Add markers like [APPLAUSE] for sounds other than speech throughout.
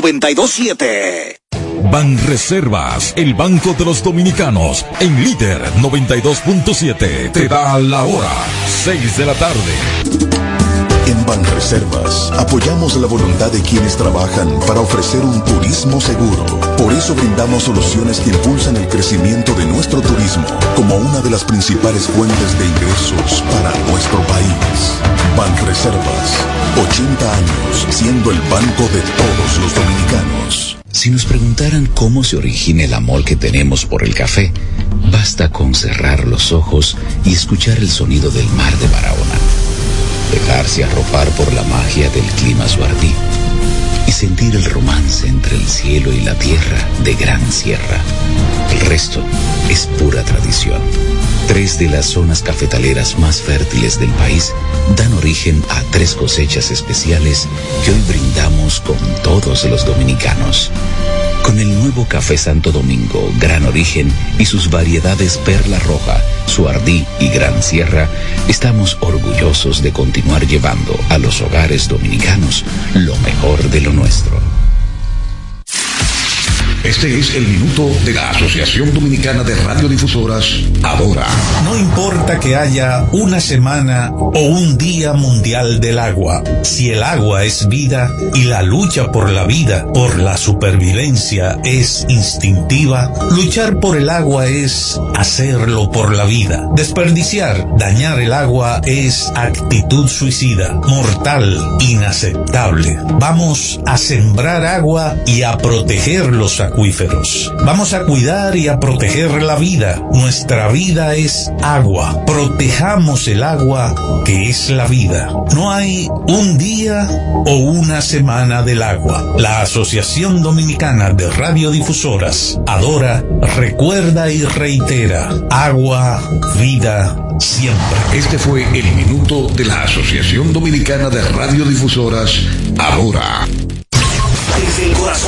927. Ban Reservas, el Banco de los Dominicanos, en líder 92.7, te da la hora, 6 de la tarde. Banreservas apoyamos la voluntad de quienes trabajan para ofrecer un turismo seguro. Por eso brindamos soluciones que impulsan el crecimiento de nuestro turismo como una de las principales fuentes de ingresos para nuestro país. Banreservas, 80 años siendo el banco de todos los dominicanos. Si nos preguntaran cómo se origina el amor que tenemos por el café, basta con cerrar los ojos y escuchar el sonido del mar de Barahona dejarse arropar por la magia del clima suardí y sentir el romance entre el cielo y la tierra de Gran Sierra. El resto es pura tradición. Tres de las zonas cafetaleras más fértiles del país dan origen a tres cosechas especiales que hoy brindamos con todos los dominicanos. Con el nuevo café Santo Domingo, Gran Origen y sus variedades Perla Roja, Suardí y Gran Sierra, estamos orgullosos de continuar llevando a los hogares dominicanos lo mejor de lo nuestro. Este es el minuto de la Asociación Dominicana de Radiodifusoras, Adora. No importa que haya una semana o un día mundial del agua, si el agua es vida y la lucha por la vida, por la supervivencia es instintiva, luchar por el agua es hacerlo por la vida. Desperdiciar, dañar el agua es actitud suicida, mortal, inaceptable. Vamos a sembrar agua y a proteger los acuíferos. Vamos a cuidar y a proteger la vida. Nuestra vida es agua. Protejamos el agua que es la vida. No hay un día o una semana del agua. La Asociación Dominicana de Radiodifusoras adora, recuerda y reitera. Agua, vida, siempre. Este fue el minuto de la Asociación Dominicana de Radiodifusoras, Adora.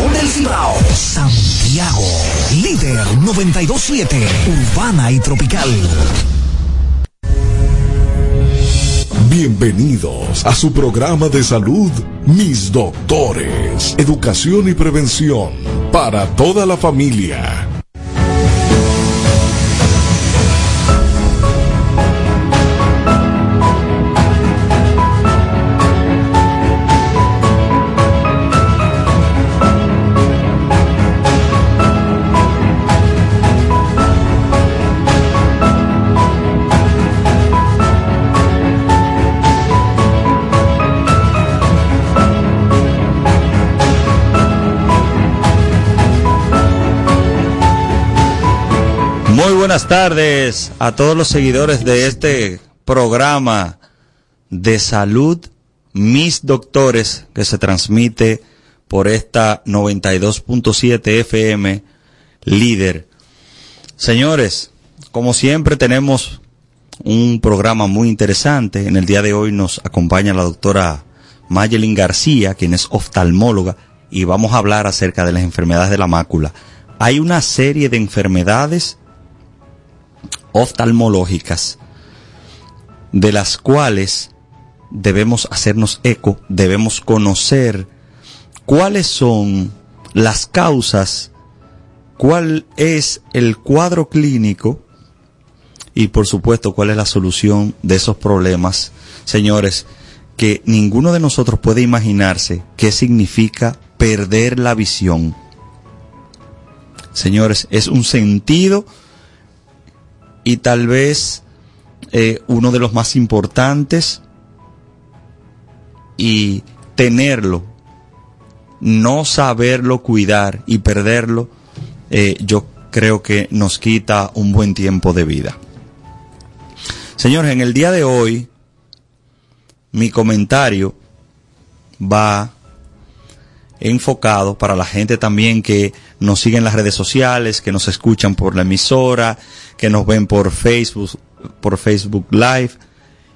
Corazón del Cibao, Santiago, líder 927, urbana y tropical. Bienvenidos a su programa de salud, Mis Doctores, Educación y Prevención para toda la familia. Buenas tardes a todos los seguidores de este programa de salud, mis doctores, que se transmite por esta 92.7 FM líder. Señores, como siempre tenemos un programa muy interesante. En el día de hoy nos acompaña la doctora Mayelin García, quien es oftalmóloga, y vamos a hablar acerca de las enfermedades de la mácula. Hay una serie de enfermedades oftalmológicas de las cuales debemos hacernos eco, debemos conocer cuáles son las causas, cuál es el cuadro clínico y por supuesto cuál es la solución de esos problemas. Señores, que ninguno de nosotros puede imaginarse qué significa perder la visión. Señores, es un sentido y tal vez eh, uno de los más importantes y tenerlo, no saberlo cuidar y perderlo, eh, yo creo que nos quita un buen tiempo de vida. Señores, en el día de hoy, mi comentario va enfocado para la gente también que nos sigue en las redes sociales, que nos escuchan por la emisora, que nos ven por Facebook, por Facebook Live,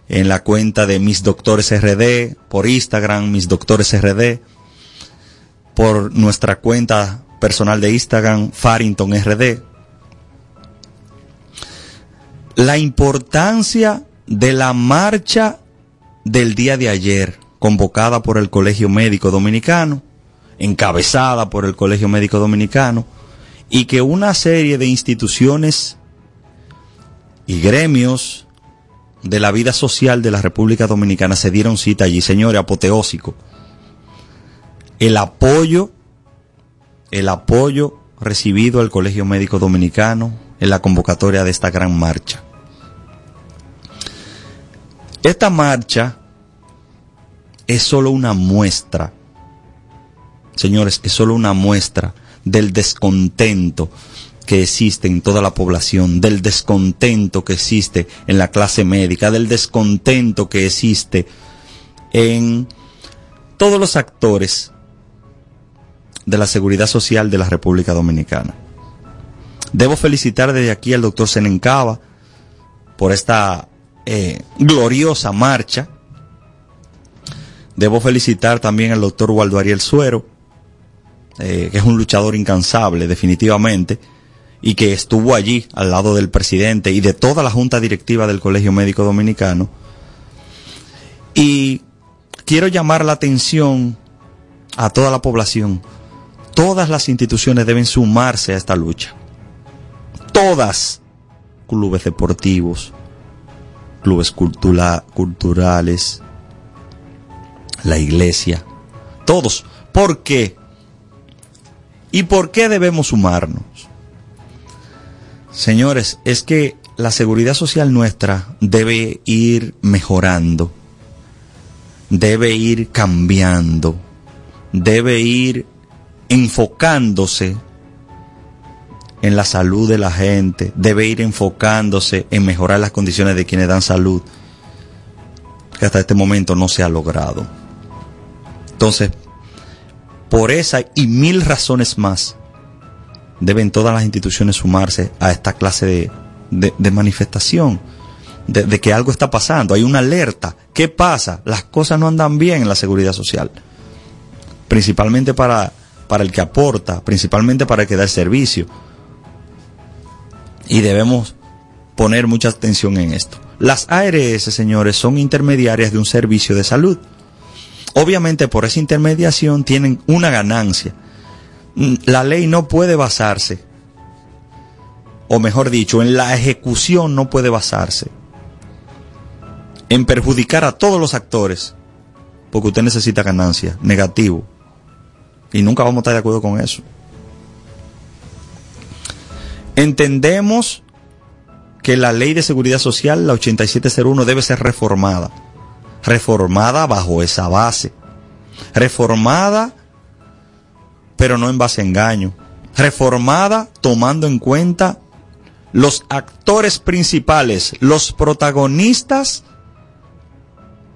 en la cuenta de Mis Doctores RD, por Instagram, Mis Doctores RD, por nuestra cuenta personal de Instagram, Farrington RD. La importancia de la marcha del día de ayer, convocada por el Colegio Médico Dominicano, encabezada por el Colegio Médico Dominicano, y que una serie de instituciones y gremios de la vida social de la República Dominicana se dieron cita allí, señores, apoteósico. El apoyo, el apoyo recibido al Colegio Médico Dominicano en la convocatoria de esta gran marcha. Esta marcha es solo una muestra, señores, es solo una muestra del descontento que existe en toda la población, del descontento que existe en la clase médica, del descontento que existe en todos los actores de la seguridad social de la República Dominicana. Debo felicitar desde aquí al doctor Senencaba por esta eh, gloriosa marcha. Debo felicitar también al doctor Waldo Ariel Suero, eh, que es un luchador incansable, definitivamente, y que estuvo allí al lado del presidente y de toda la junta directiva del Colegio Médico Dominicano. Y quiero llamar la atención a toda la población. Todas las instituciones deben sumarse a esta lucha. Todas. Clubes deportivos, clubes culturales, la iglesia, todos. ¿Por qué? ¿Y por qué debemos sumarnos? Señores, es que la seguridad social nuestra debe ir mejorando, debe ir cambiando, debe ir enfocándose en la salud de la gente, debe ir enfocándose en mejorar las condiciones de quienes dan salud, que hasta este momento no se ha logrado. Entonces, por esa y mil razones más, deben todas las instituciones sumarse a esta clase de, manifestación, de, de, que algo está pasando, hay una alerta. ¿Qué pasa? Las cosas no andan bien en la seguridad social, principalmente para, para el que aporta, principalmente para el que da el servicio. Y debemos poner mucha atención en esto. Las ARS, señores, son intermediarias de un servicio de salud. Obviamente por esa intermediación tienen una ganancia Mm, la ley no puede basarse, o mejor dicho, en la ejecución no puede basarse en perjudicar a todos los actores, porque usted necesita ganancia, negativo. Y nunca vamos a estar de acuerdo con eso. Entendemos que la ley de seguridad social, la 8701, debe ser reformada. Reformada bajo esa base. Reformada pero no en base a engaño. Reformada tomando en cuenta los actores principales, los protagonistas,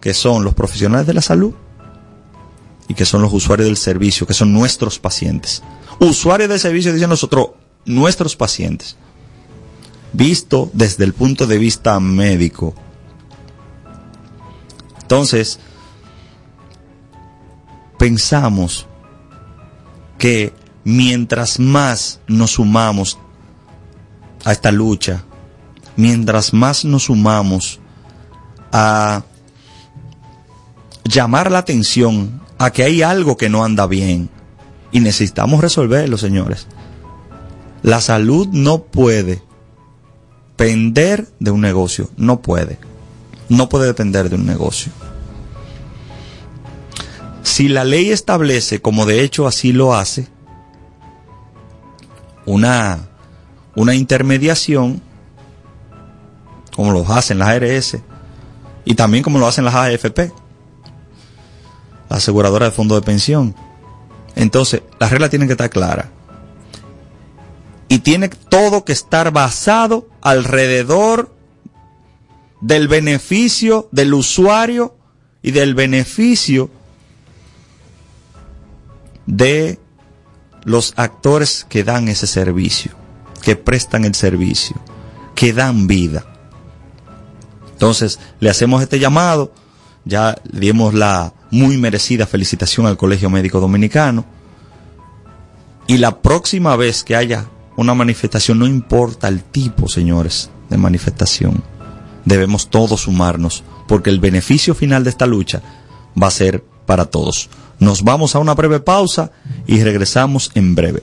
que son los profesionales de la salud y que son los usuarios del servicio, que son nuestros pacientes. Usuarios del servicio, dicen nosotros, nuestros pacientes. Visto desde el punto de vista médico. Entonces, pensamos que mientras más nos sumamos a esta lucha, mientras más nos sumamos a llamar la atención a que hay algo que no anda bien y necesitamos resolverlo, señores. La salud no puede depender de un negocio, no puede. No puede depender de un negocio. Si la ley establece, como de hecho así lo hace, una, una intermediación, como lo hacen las ARS, y también como lo hacen las AFP, la aseguradora de fondo de pensión. Entonces, las reglas tienen que estar claras. Y tiene todo que estar basado alrededor del beneficio del usuario y del beneficio de los actores que dan ese servicio, que prestan el servicio, que dan vida. Entonces, le hacemos este llamado, ya dimos la muy merecida felicitación al Colegio Médico Dominicano, y la próxima vez que haya una manifestación, no importa el tipo, señores, de manifestación, debemos todos sumarnos, porque el beneficio final de esta lucha va a ser para todos. Nos vamos a una breve pausa y regresamos en breve.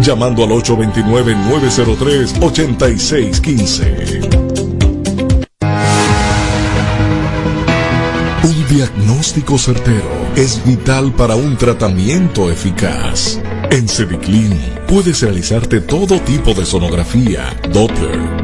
llamando al 829-903-8615. Un diagnóstico certero es vital para un tratamiento eficaz. En Cediclin puedes realizarte todo tipo de sonografía, Doppler,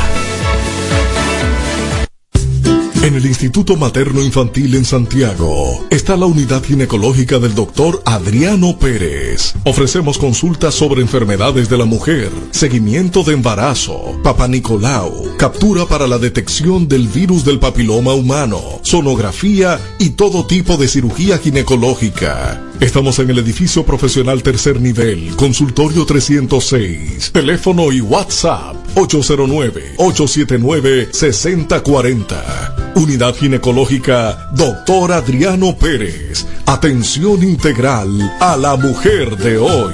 En el Instituto Materno Infantil en Santiago está la unidad ginecológica del doctor Adriano Pérez. Ofrecemos consultas sobre enfermedades de la mujer, seguimiento de embarazo, papá Nicolau, captura para la detección del virus del papiloma humano, sonografía y todo tipo de cirugía ginecológica. Estamos en el edificio profesional tercer nivel, consultorio 306, teléfono y WhatsApp 809-879-6040. Unidad Ginecológica Doctor Adriano Pérez. Atención integral a la mujer de hoy.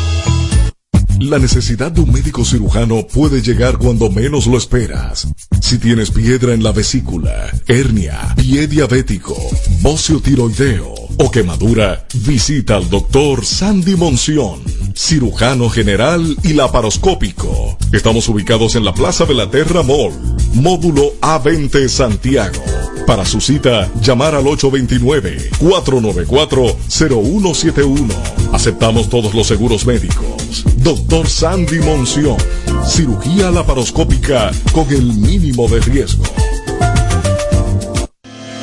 La necesidad de un médico cirujano puede llegar cuando menos lo esperas. Si tienes piedra en la vesícula, hernia, pie diabético, bocio tiroideo o quemadura, visita al doctor Sandy Monción, cirujano general y laparoscópico. Estamos ubicados en la Plaza de la Terra Mall, módulo A20 Santiago. Para su cita, llamar al 829-494-0171. Aceptamos todos los seguros médicos. Sandy Monción. Cirugía laparoscópica con el mínimo de riesgo.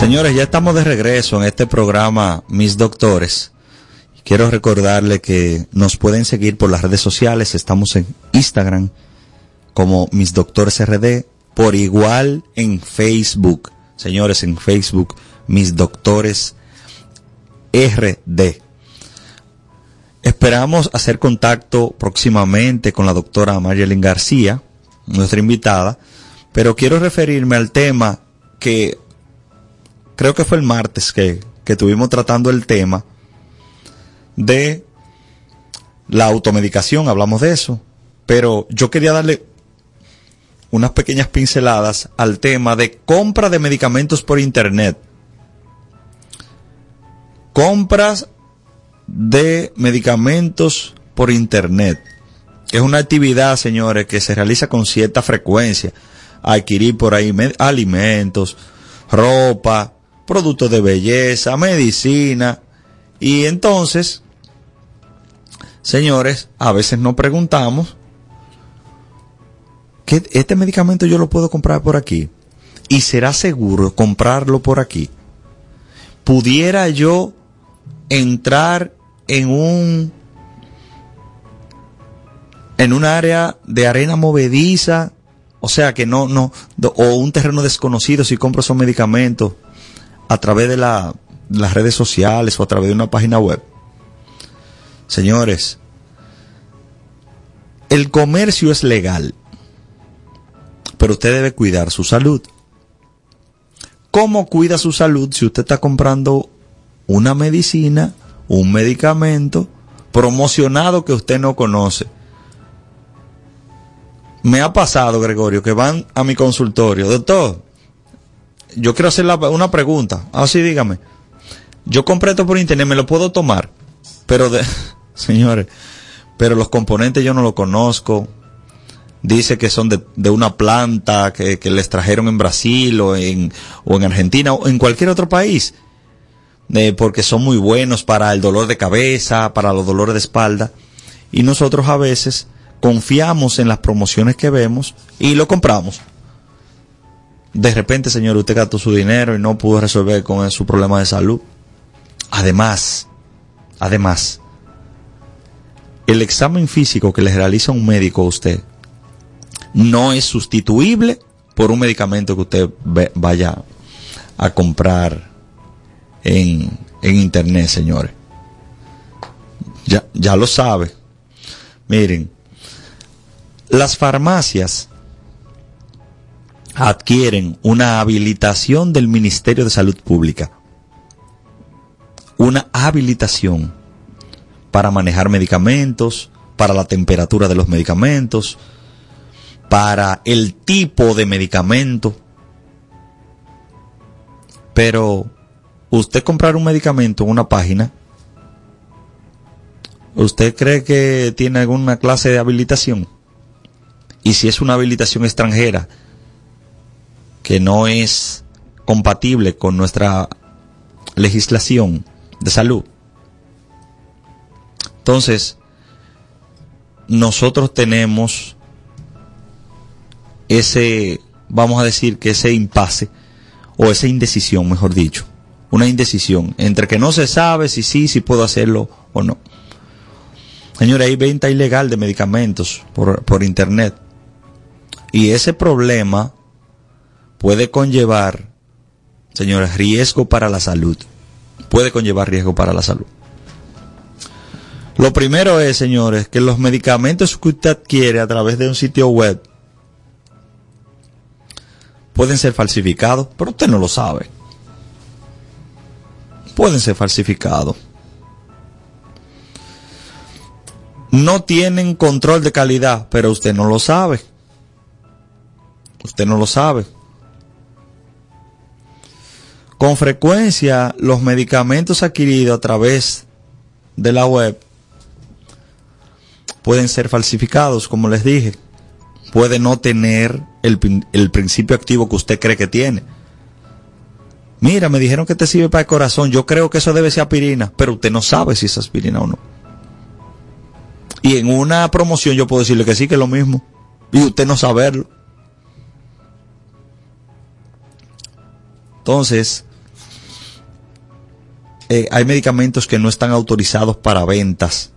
Señores, ya estamos de regreso en este programa Mis Doctores. Quiero recordarle que nos pueden seguir por las redes sociales. Estamos en Instagram como Mis Doctores RD, por igual en Facebook. Señores, en Facebook, Mis Doctores RD. Esperamos hacer contacto próximamente con la doctora Marilyn García, nuestra invitada, pero quiero referirme al tema que creo que fue el martes que, que estuvimos tratando el tema de la automedicación, hablamos de eso, pero yo quería darle unas pequeñas pinceladas al tema de compra de medicamentos por internet. Compras de medicamentos por internet. Es una actividad, señores, que se realiza con cierta frecuencia. Adquirir por ahí alimentos, ropa, productos de belleza, medicina. Y entonces, señores, a veces nos preguntamos, ¿que este medicamento yo lo puedo comprar por aquí? ¿Y será seguro comprarlo por aquí? ¿Pudiera yo entrar en un en un área de arena movediza, o sea que no, no, o un terreno desconocido si compro esos medicamentos a través de la, las redes sociales o a través de una página web. Señores, el comercio es legal, pero usted debe cuidar su salud. ¿Cómo cuida su salud si usted está comprando una medicina un medicamento promocionado que usted no conoce. Me ha pasado, Gregorio, que van a mi consultorio. Doctor, yo quiero hacer una pregunta. Así ah, dígame. Yo compré esto por internet, me lo puedo tomar. Pero, de, [LAUGHS] señores, pero los componentes yo no los conozco. Dice que son de, una planta que, les trajeron en Brasil o en, o en Argentina o en cualquier otro país porque son muy buenos para el dolor de cabeza, para los dolores de espalda. Y nosotros a veces confiamos en las promociones que vemos y lo compramos. De repente, señor, usted gastó su dinero y no pudo resolver con su problema de salud. Además, además, el examen físico que le realiza un médico a usted no es sustituible por un medicamento que usted vaya a comprar en, internet, señores. Ya, ya lo sabe. Miren, las farmacias adquieren una habilitación del Ministerio de Salud Pública. Una habilitación para manejar medicamentos, para la temperatura de los medicamentos, para el tipo de medicamento. Pero usted comprar un medicamento en una página, ¿usted cree que tiene alguna clase de habilitación? Y si es una habilitación extranjera que no es compatible con nuestra legislación de salud, entonces nosotros tenemos ese, vamos a decir que ese impasse, o esa indecisión, mejor dicho, una indecisión entre que no se sabe si sí, si puedo hacerlo o no. Señores, hay venta ilegal de medicamentos por, por internet. Y ese problema puede conllevar, señores, riesgo para la salud. Puede conllevar riesgo para la salud. Lo primero es, señores, que los medicamentos que usted adquiere a través de un sitio web pueden ser falsificados, pero usted no lo sabe pueden ser falsificados. No tienen control de calidad, pero usted no lo sabe. Usted no lo sabe. Con frecuencia, los medicamentos adquiridos a través de la web pueden ser falsificados, como les dije. Puede no tener el, el principio activo que usted cree que tiene Mira, me dijeron que te sirve para el corazón. Yo creo que eso debe ser aspirina, pero usted no sabe si es aspirina o no. Y en una promoción yo puedo decirle que sí, que es lo mismo. Y usted no saberlo. Entonces, eh, hay medicamentos que no están autorizados para ventas.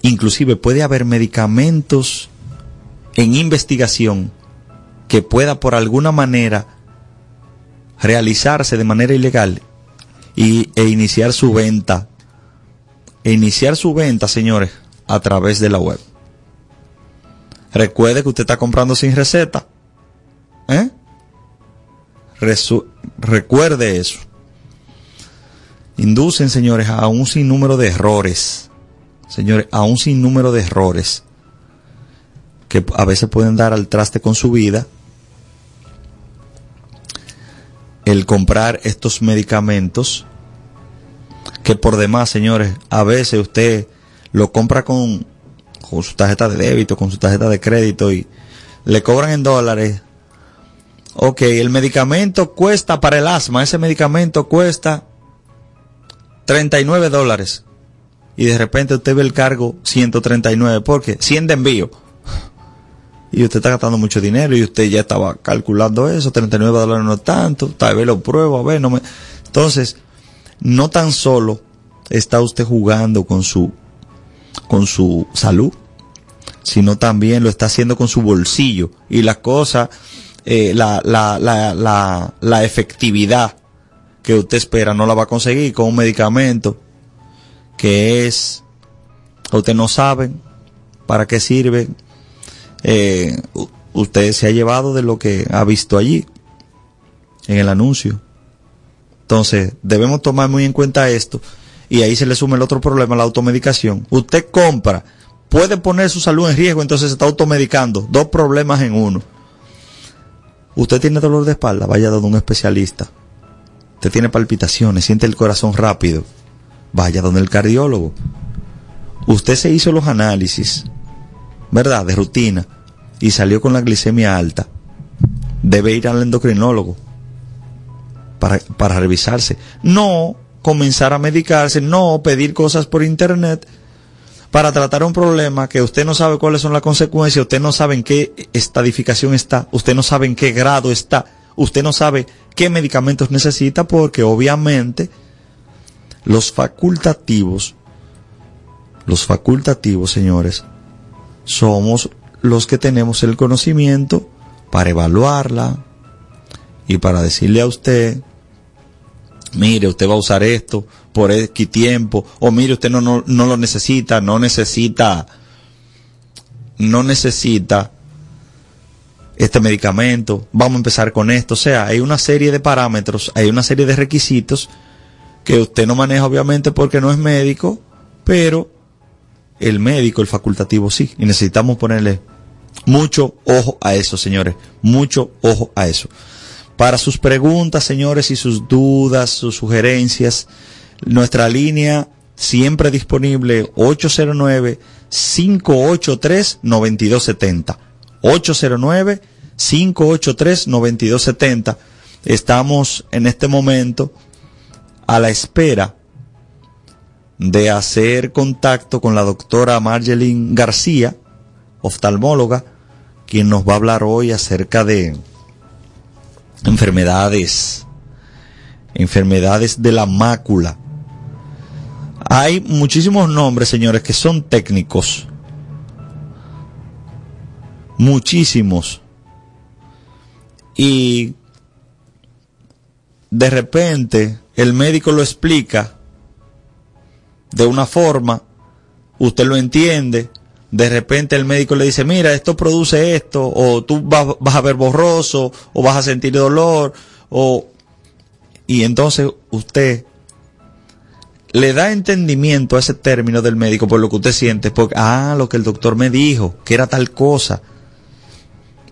Inclusive puede haber medicamentos en investigación que pueda por alguna manera realizarse de manera ilegal y, e iniciar su venta. E iniciar su venta, señores, a través de la web. Recuerde que usted está comprando sin receta. ¿Eh? recuerde eso. Inducen, señores, a un sinnúmero de errores. Señores, a un sinnúmero de errores que a veces pueden dar al traste con su vida. El comprar estos medicamentos que por demás, señores, a veces usted lo compra con, con su tarjeta de débito, con su tarjeta de crédito y le cobran en dólares Ok, el medicamento cuesta para el asma, ese medicamento cuesta 39 dólares. Y de repente usted ve el cargo 139, porque 100 de envío. Y usted está gastando mucho dinero y usted ya estaba calculando eso, 39 dólares no es tanto, tal vez lo pruebo, a ver, no me... Entonces, no tan solo está usted jugando con su, con su salud, sino también lo está haciendo con su bolsillo. Y las cosas eh, la, la, la, la, efectividad que usted espera no la va a conseguir con un medicamento que es, usted no sabe para qué sirve, eh, usted se ha llevado de lo que ha visto allí, en el anuncio. Entonces, debemos tomar muy en cuenta esto y ahí se le suma el otro problema, la automedicación. Usted compra, puede poner su salud en riesgo, entonces se está automedicando, dos problemas en uno. Usted tiene dolor de espalda, vaya a un especialista. Usted tiene palpitaciones, siente el corazón rápido, vaya donde el cardiólogo. Usted se hizo los análisis, ¿verdad? De rutina y salió con la glicemia alta. Debe ir al endocrinólogo para, para revisarse. No comenzar a medicarse, no pedir cosas por internet para tratar un problema que usted no sabe cuáles son las consecuencias, usted no sabe en qué estadificación está, usted no sabe en qué grado está, usted no sabe qué medicamentos necesita porque obviamente los facultativos, los facultativos, señores, somos los que tenemos el conocimiento para evaluarla y para decirle a usted, mire, usted va a usar esto, por X tiempo, o mire, usted no, no, no lo necesita, no necesita, no necesita este medicamento, vamos a empezar con esto. O sea, hay una serie de parámetros, hay una serie de requisitos que usted no maneja obviamente porque no es médico, pero el médico, el facultativo sí. Y necesitamos ponerle mucho ojo a eso, señores. Mucho ojo a eso. Para sus preguntas, señores, y sus dudas, sus sugerencias, nuestra línea siempre disponible 809-583-9270. 809-583-9270. Estamos en este momento a la espera de hacer contacto con la doctora Marjeline García, oftalmóloga, quien nos va a hablar hoy acerca de enfermedades, enfermedades de la mácula hay muchísimos nombres, señores, que son técnicos. Muchísimos. Y de repente el médico lo explica de una forma, usted lo entiende, de repente el médico le dice, mira, esto produce esto, o tú vas, vas, a ver borroso, o vas a sentir dolor, o... Y entonces usted le da entendimiento a ese término del médico por lo que usted siente, porque, ah, lo que el doctor me dijo, que era tal cosa.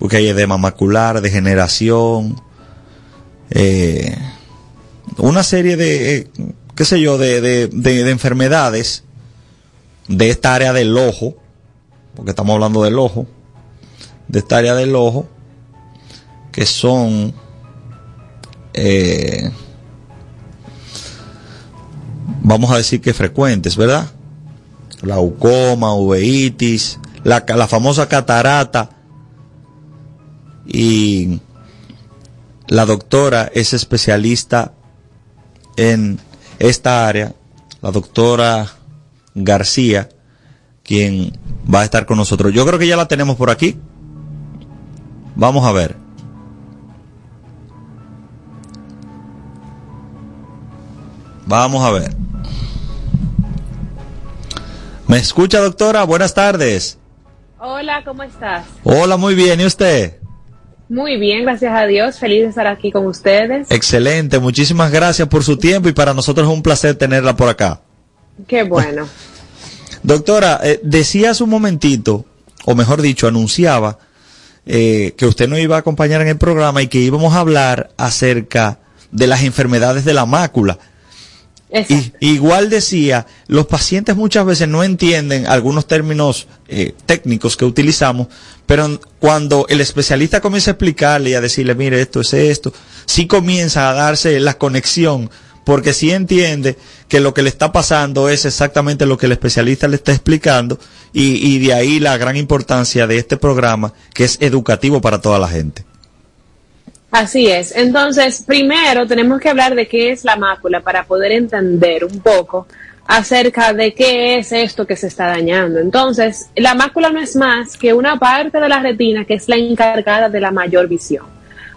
Porque hay edema macular, degeneración, eh, una serie de, eh, qué sé yo, de, de, de, enfermedades de esta área del ojo, porque estamos hablando del ojo, de esta área del ojo, que son, eh, vamos a decir que frecuentes, ¿verdad? Glaucoma, uveitis, la, la famosa catarata. Y la doctora es especialista en esta área, la doctora García, quien va a estar con nosotros. Yo creo que ya la tenemos por aquí. Vamos a ver. Vamos a ver. ¿Me escucha, doctora? Buenas tardes. Hola, ¿cómo estás? Hola, muy bien. ¿Y usted? Muy bien, gracias a Dios. Feliz de estar aquí con ustedes. Excelente. Muchísimas gracias por su tiempo y para nosotros es un placer tenerla por acá. Qué bueno. [LAUGHS] Doctora, eh, decía hace un momentito, o mejor dicho, anunciaba eh, que usted nos iba a acompañar en el programa y que íbamos a hablar acerca de las enfermedades de la mácula. Y, igual decía, los pacientes muchas veces no entienden algunos términos eh, técnicos que utilizamos, pero cuando el especialista comienza a explicarle y a decirle, mire, esto es esto, sí comienza a darse la conexión, porque sí entiende que lo que le está pasando es exactamente lo que el especialista le está explicando, y, y de ahí la gran importancia de este programa, que es educativo para toda la gente. Así es. Entonces, primero tenemos que hablar de qué es la mácula para poder entender un poco acerca de qué es esto que se está dañando. Entonces, la mácula no es más que una parte de la retina que es la encargada de la mayor visión.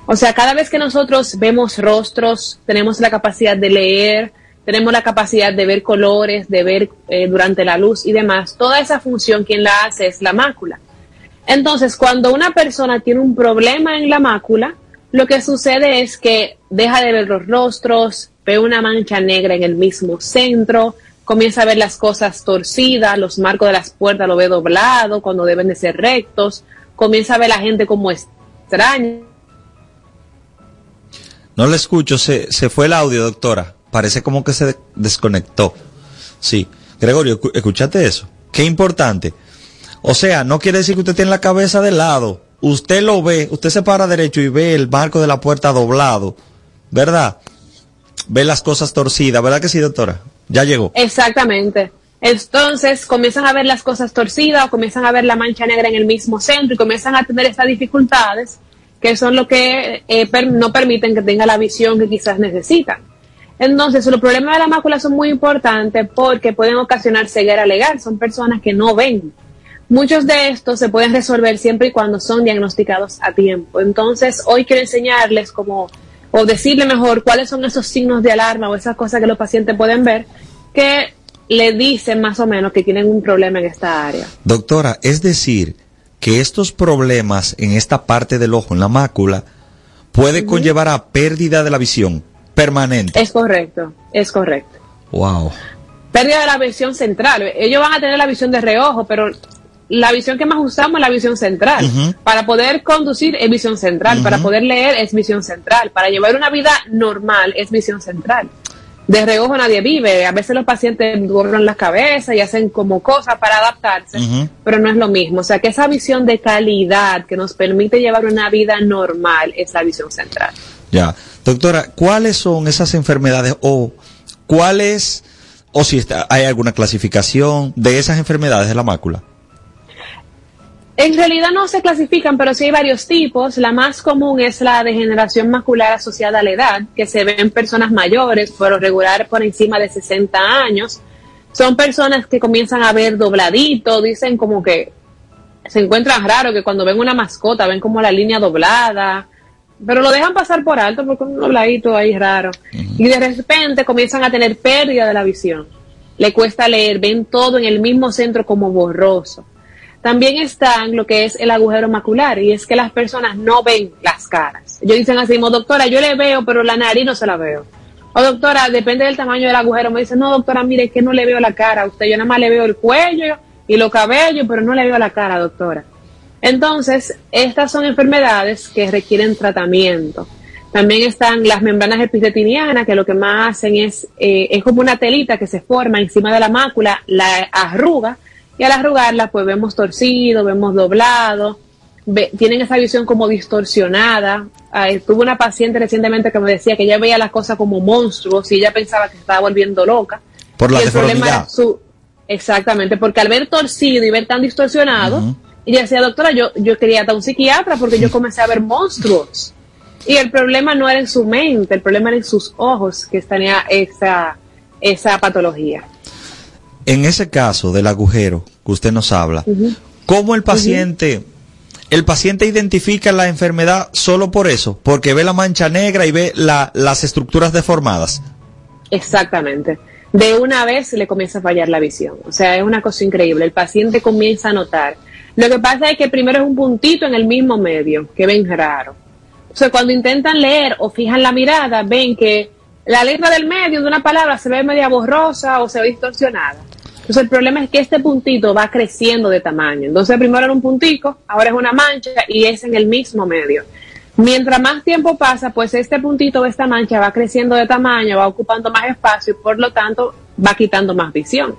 O sea, cada vez que nosotros vemos rostros, tenemos la capacidad de leer, tenemos la capacidad de ver colores, de ver eh, durante la luz y demás, toda esa función quien la hace es la mácula. Entonces, cuando una persona tiene un problema en la mácula, lo que sucede es que deja de ver los rostros, ve una mancha negra en el mismo centro, comienza a ver las cosas torcidas, los marcos de las puertas lo ve doblado cuando deben de ser rectos, comienza a ver la gente como extraña. No le escucho, se, se fue el audio, doctora. Parece como que se desconectó. Sí. Gregorio, escúchate eso. Qué importante. O sea, no quiere decir que usted tiene la cabeza de lado usted lo ve, usted se para derecho y ve el marco de la puerta doblado, ¿verdad? Ve las cosas torcidas, ¿verdad que sí, doctora? Ya llegó. Exactamente. Entonces comienzan a ver las cosas torcidas o comienzan a ver la mancha negra en el mismo centro y comienzan a tener estas dificultades que son lo que eh, no permiten que tenga la visión que quizás necesitan. Entonces, los problemas de la mácula son muy importantes porque pueden ocasionar ceguera legal. Son personas que no ven. Muchos de estos se pueden resolver siempre y cuando son diagnosticados a tiempo. Entonces, hoy quiero enseñarles cómo, o decirle mejor cuáles son esos signos de alarma o esas cosas que los pacientes pueden ver que le dicen más o menos que tienen un problema en esta área. Doctora, es decir, que estos problemas en esta parte del ojo, en la mácula, puede conllevar a pérdida de la visión permanente. Es correcto, es correcto. Wow. Pérdida de la visión central. Ellos van a tener la visión de reojo, pero la visión que más usamos es la visión central. Para poder conducir es visión central, para poder leer es visión central, para llevar una vida normal es visión central. De reojo nadie vive, a veces los pacientes doblan la cabeza y hacen como cosas para adaptarse, pero no es lo mismo. O sea que esa visión de calidad que nos permite llevar una vida normal es la visión central. Ya, doctora, ¿cuáles son esas enfermedades o cuáles, o si hay alguna clasificación de esas enfermedades de la mácula? En realidad no se clasifican, pero sí hay varios tipos. La más común es la degeneración macular asociada a la edad, que se ve en personas mayores, por regular por encima de 60 años. Son personas que comienzan a ver dobladito, dicen como que se encuentran raro que cuando ven una mascota ven como la línea doblada, pero lo dejan pasar por alto porque un dobladito ahí raro. Y de repente comienzan a tener pérdida de la visión. Le cuesta leer, ven todo en el mismo centro como borroso. También está lo que es el agujero macular y es que las personas no ven las caras. Ellos dicen así, doctora, yo le veo, pero la nariz no se la veo. O doctora, depende del tamaño del agujero. Me dice, no, doctora, mire que no le veo la cara usted. Yo nada más le veo el cuello y los cabellos, pero no le veo la cara, doctora. Entonces, estas son enfermedades que requieren tratamiento. También están las membranas epidetinianas, que lo que más hacen es, eh, es como una telita que se forma encima de la mácula, la arruga y al arrugarla, pues vemos torcido, vemos doblado, tienen esa visión como distorsionada. tuve una paciente recientemente que me decía que ella veía las cosas como monstruos y ella pensaba que se estaba volviendo loca. Por la y el problema era su Exactamente, porque al ver torcido y ver tan distorsionado, ella decía, doctora, yo, yo quería estar un psiquiatra porque yo comencé a ver monstruos. Y el problema no era en su mente, el problema era en sus ojos, que tenía esa, esa patología. En ese caso del agujero que usted nos habla, ¿cómo el paciente, el paciente identifica la enfermedad solo por eso? Porque ve la mancha negra y ve la, las estructuras deformadas. Exactamente. De una vez le comienza a fallar la visión. O sea, es una cosa increíble. El paciente comienza a notar. Lo que pasa es que primero es un puntito en el mismo medio, que ven raro. O sea, cuando intentan leer o fijan la mirada, ven que la letra del medio de una palabra se ve media borrosa o se ve distorsionada. Entonces el problema es que este puntito va creciendo de tamaño. Entonces primero era un puntito, ahora es una mancha y es en el mismo medio. Mientras más tiempo pasa, pues este puntito de esta mancha va creciendo de tamaño, va ocupando más espacio y por lo tanto va quitando más visión.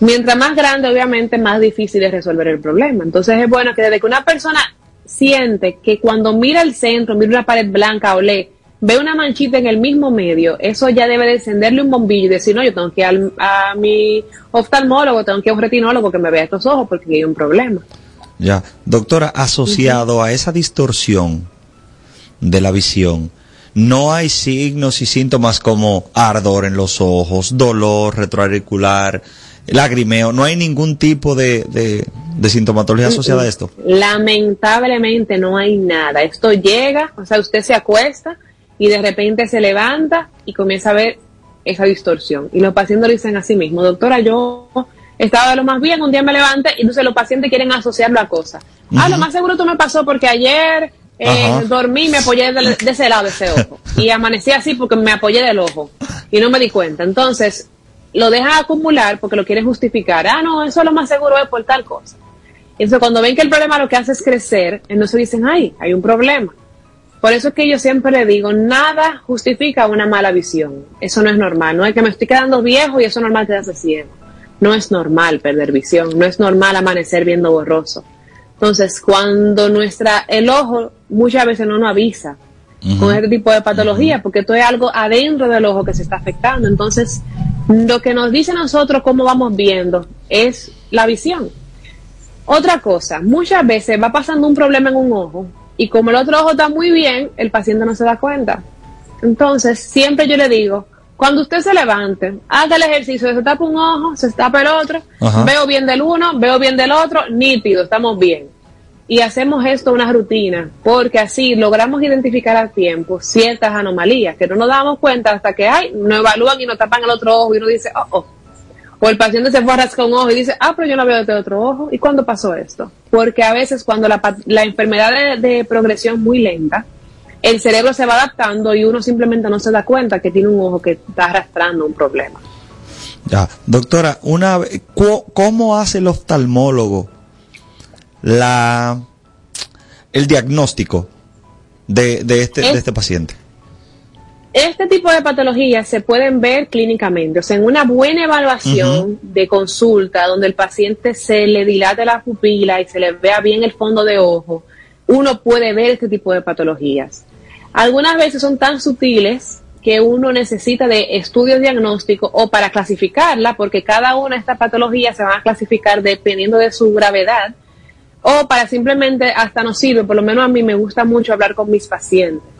Mientras más grande, obviamente, más difícil es resolver el problema. Entonces es bueno que desde que una persona siente que cuando mira el centro, mira una pared blanca o lee, ve una manchita en el mismo medio, eso ya debe de encenderle un bombillo y decir, no, yo tengo que ir a mi oftalmólogo, tengo que ir a un retinólogo que me vea estos ojos porque hay un problema. Ya, doctora, asociado a esa distorsión de la visión, no hay signos y síntomas como ardor en los ojos, dolor retroauricular, lagrimeo, no hay ningún tipo de, de, sintomatología asociada a esto. Lamentablemente no hay nada. Esto llega, o sea, usted se acuesta y de repente se levanta y comienza a ver esa distorsión. Y los pacientes lo dicen a sí mismos, doctora, yo estaba de lo más bien, un día me levanté y entonces los pacientes quieren asociarlo a cosas. Ah, lo más seguro tú me pasó porque ayer eh, dormí me apoyé de, ese lado de ese ojo. Y amanecí así porque me apoyé del ojo. Y no me di cuenta. Entonces, lo dejan acumular porque lo quieren justificar. Ah, no, eso lo más seguro es por tal cosa. Entonces, cuando ven que el problema lo que hace es crecer, entonces dicen, ay, hay un problema. Por eso es que yo siempre le digo, nada justifica una mala visión. Eso no es normal. No es que me estoy quedando viejo y eso es normal quedarse ciego. No es normal perder visión. No es normal amanecer viendo borroso. Entonces, cuando nuestra, el ojo muchas veces no nos avisa con este tipo de patología, porque esto es algo adentro del ojo que se está afectando. Entonces, lo que nos dice nosotros cómo vamos viendo es la visión. Otra cosa, muchas veces va pasando un problema en un ojo y como el otro ojo está muy bien, el paciente no se da cuenta. Entonces, siempre yo le digo, cuando usted se levante, haga el ejercicio, se tapa un ojo, se tapa el otro, veo bien del uno, veo bien del otro, nítido, estamos bien y hacemos esto una rutina, porque así logramos identificar a tiempo ciertas anomalías que no nos damos cuenta hasta que hay, nos evalúan y nos tapan el otro ojo y uno dice, oh, oh. O el paciente se fue a rascar un ojo y dice, ah, pero yo no veo este otro ojo. ¿Y cuándo pasó esto? Porque a veces cuando la, la enfermedad de, progresión es muy lenta, el cerebro se va adaptando y uno simplemente no se da cuenta que tiene un ojo que está arrastrando un problema. Ya, doctora, una, ¿cómo hace el oftalmólogo la el diagnóstico de, de, este, de este paciente? Este tipo de patologías se pueden ver clínicamente, o sea, en una buena evaluación de consulta donde el paciente se le dilate la pupila y se le vea bien el fondo de ojo, uno puede ver este tipo de patologías. Algunas veces son tan sutiles que uno necesita de estudios diagnósticos o para clasificarla, porque cada una de estas patologías se van a clasificar dependiendo de su gravedad o para simplemente hasta no sirve, por lo menos a mí me gusta mucho hablar con mis pacientes.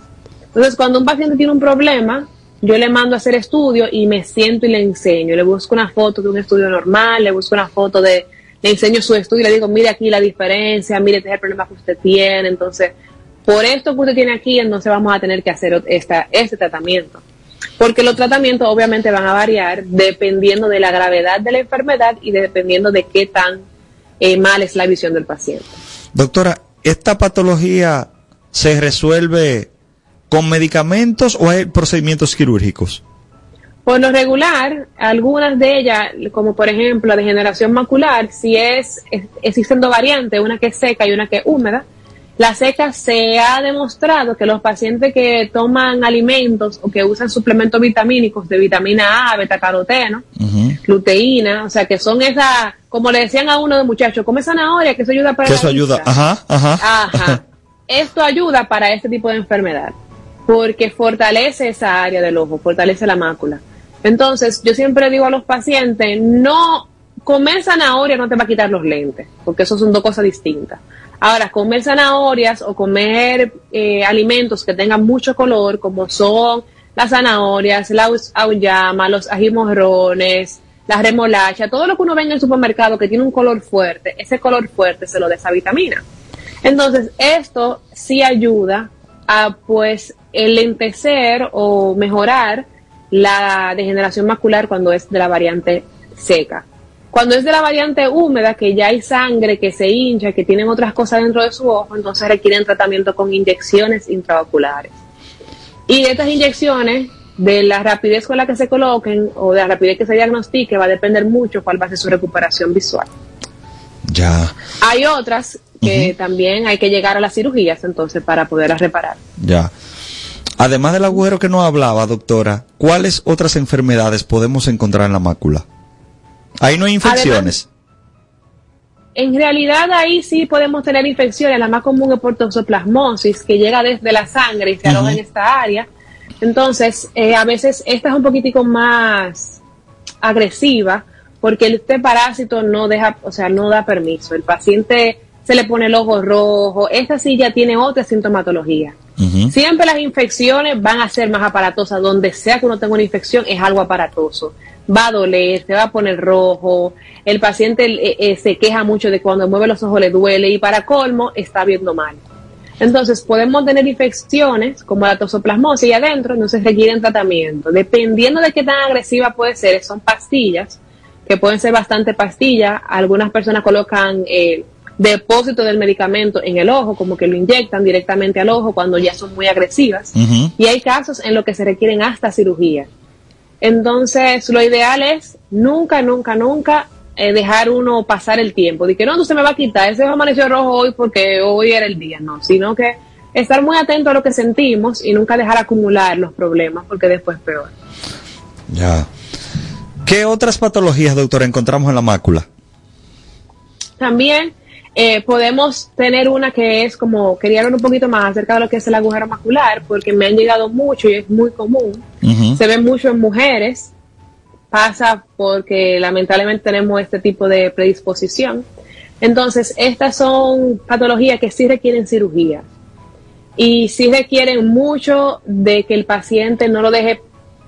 Entonces, cuando un paciente tiene un problema, yo le mando a hacer estudio y me siento y le enseño. Le busco una foto de un estudio normal, le busco una foto de, le enseño su estudio y le digo, mire aquí la diferencia, mire este es el problema que usted tiene. Entonces, por esto que usted tiene aquí, entonces vamos a tener que hacer esta, este tratamiento. Porque los tratamientos obviamente van a variar dependiendo de la gravedad de la enfermedad y dependiendo de qué tan eh, mal es la visión del paciente. Doctora, ¿esta patología se resuelve con medicamentos o hay procedimientos quirúrgicos? Por lo regular, algunas de ellas, como por ejemplo la degeneración macular, si es, existen dos variantes, una que es seca y una que es húmeda, la seca se ha demostrado que los pacientes que toman alimentos o que usan suplementos vitamínicos de vitamina A, beta-caroteno, luteína, o sea, que son esas, como le decían a uno de muchachos, come zanahoria, que eso ayuda para... Que eso ayuda, ajá, ajá. Ajá. [LAUGHS] Esto ayuda para este tipo de enfermedad, porque fortalece esa área del ojo, fortalece la mácula. Entonces, yo siempre digo a los pacientes, no comer zanahoria no te va a quitar los lentes, porque eso son dos cosas distintas. Ahora, comer zanahorias o comer eh, alimentos que tengan mucho color, como son las zanahorias, la auyama, los ajimorrones, la remolacha, todo lo que uno ve en el supermercado que tiene un color fuerte, ese color fuerte se lo da esa vitamina. Entonces, esto sí ayuda a pues enlentecer o mejorar la degeneración macular cuando es de la variante seca. Cuando es de la variante húmeda, que ya hay sangre, que se hincha, que tienen otras cosas dentro de su ojo, entonces requieren tratamiento con inyecciones intraoculares. Y de estas inyecciones, de la rapidez con la que se coloquen o de la rapidez que se diagnostique, va a depender mucho cuál va a ser su recuperación visual. Ya. Hay otras que también hay que llegar a las cirugías entonces para poderlas reparar. Ya. Además del agujero que nos hablaba, doctora, ¿cuáles otras enfermedades podemos encontrar en la mácula? Ahí no hay infecciones. en realidad ahí sí podemos tener infecciones. La más común es por toxoplasmosis, que llega desde la sangre y se aloja en esta área. Entonces, eh, a veces esta es un poquitico más agresiva porque este parásito no deja, o sea, no da permiso. El paciente se le pone el ojo rojo. Esta sí ya tiene otra sintomatología. Siempre las infecciones van a ser más aparatosas. Donde sea que uno tenga una infección es algo aparatoso. Va a doler, se va a poner rojo. El paciente eh, eh, se queja mucho de cuando mueve los ojos le duele y para colmo está viendo mal. Entonces podemos tener infecciones como la toxoplasmosis y adentro, entonces requieren tratamiento. Dependiendo de qué tan agresiva puede ser, son pastillas que pueden ser bastante pastillas. Algunas personas colocan eh, depósito del medicamento en el ojo, como que lo inyectan directamente al ojo cuando ya son muy agresivas. Y hay casos en los que se requieren hasta cirugía. Entonces, lo ideal es nunca, nunca, nunca eh, dejar uno pasar el tiempo. De que no, no se me va a quitar, ese amaneció rojo hoy porque hoy era el día, no, sino que estar muy atento a lo que sentimos y nunca dejar acumular los problemas porque después peor. Ya. ¿Qué otras patologías, doctor, encontramos en la mácula? También eh, podemos tener una que es como, quería hablar un poquito más acerca de lo que es el agujero macular, porque me han llegado mucho y es muy común. Se ve mucho en mujeres, pasa porque lamentablemente tenemos este tipo de predisposición. Entonces, estas son patologías que sí requieren cirugía y sí requieren mucho de que el paciente no lo deje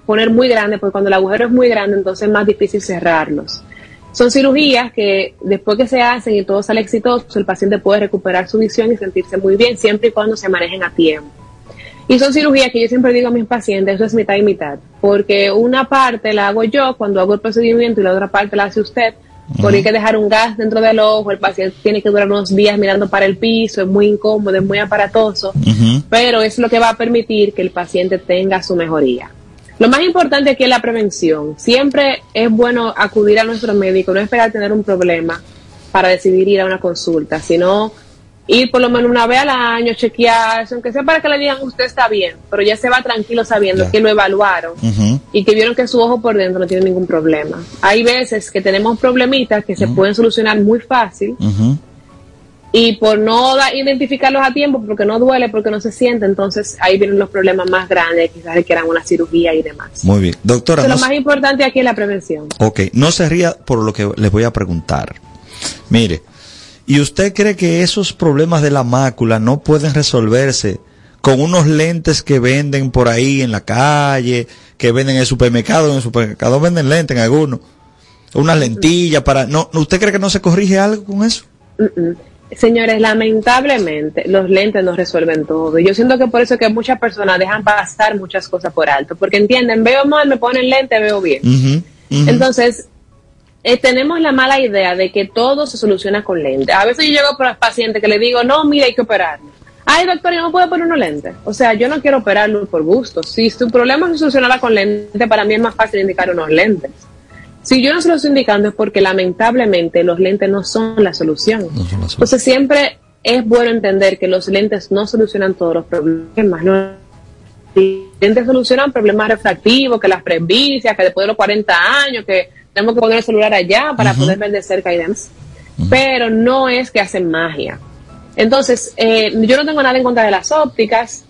poner muy grande, porque cuando el agujero es muy grande, entonces es más difícil cerrarlos. Son cirugías que después que se hacen y todo sale exitoso, el paciente puede recuperar su visión y sentirse muy bien siempre y cuando se manejen a tiempo. Y son cirugías que yo siempre digo a mis pacientes, eso es mitad y mitad, porque una parte la hago yo cuando hago el procedimiento y la otra parte la hace usted, porque hay que dejar un gas dentro del ojo, el paciente tiene que durar unos días mirando para el piso, es muy incómodo, es muy aparatoso, pero es lo que va a permitir que el paciente tenga su mejoría. Lo más importante aquí es la prevención. Siempre es bueno acudir a nuestro médico, no esperar tener un problema para decidir ir a una consulta, sino ir por lo menos una vez al año, chequearse, aunque sea para que le digan usted está bien, pero ya se va tranquilo sabiendo que lo evaluaron y que vieron que su ojo por dentro no tiene ningún problema. Hay veces que tenemos problemitas que se pueden solucionar muy fácil y por no identificarlos a tiempo, porque no duele, porque no se siente, entonces ahí vienen los problemas más grandes, quizás requieran una cirugía y demás. Muy bien, doctora. lo más importante aquí es la prevención. Ok, no se ría por lo que les voy a preguntar. Mire, ¿y usted cree que esos problemas de la mácula no pueden resolverse con unos lentes que venden por ahí en la calle, que venden en el supermercado? En el supermercado venden lentes en algunos. Unas lentillas para... no ¿Usted cree que no se corrige algo con eso? Señores, lamentablemente los lentes no resuelven todo. Yo siento que por eso que muchas personas dejan pasar muchas cosas por alto, porque entienden, veo mal, me ponen lente, veo bien. Entonces, eh, tenemos la mala idea de que todo se soluciona con lentes. A veces yo llego por los pacientes que le digo, no, mira, hay que operarlo. Ay, doctor, yo no puedo poner unos lentes. O sea, yo no quiero operarlo por gusto. Si su problema se solucionara con lentes, para mí es más fácil indicar unos lentes. Si yo no se los estoy indicando es porque lamentablemente los lentes no son la solución. Entonces siempre es bueno entender que los lentes no solucionan todos los problemas. Los lentes solucionan problemas refractivos, que las presbicias, que después de los 40 años, que tenemos que poner el celular allá para poder ver de cerca y demás. Pero no es que hacen magia. Entonces, eh, yo no tengo nada en contra de las ópticas,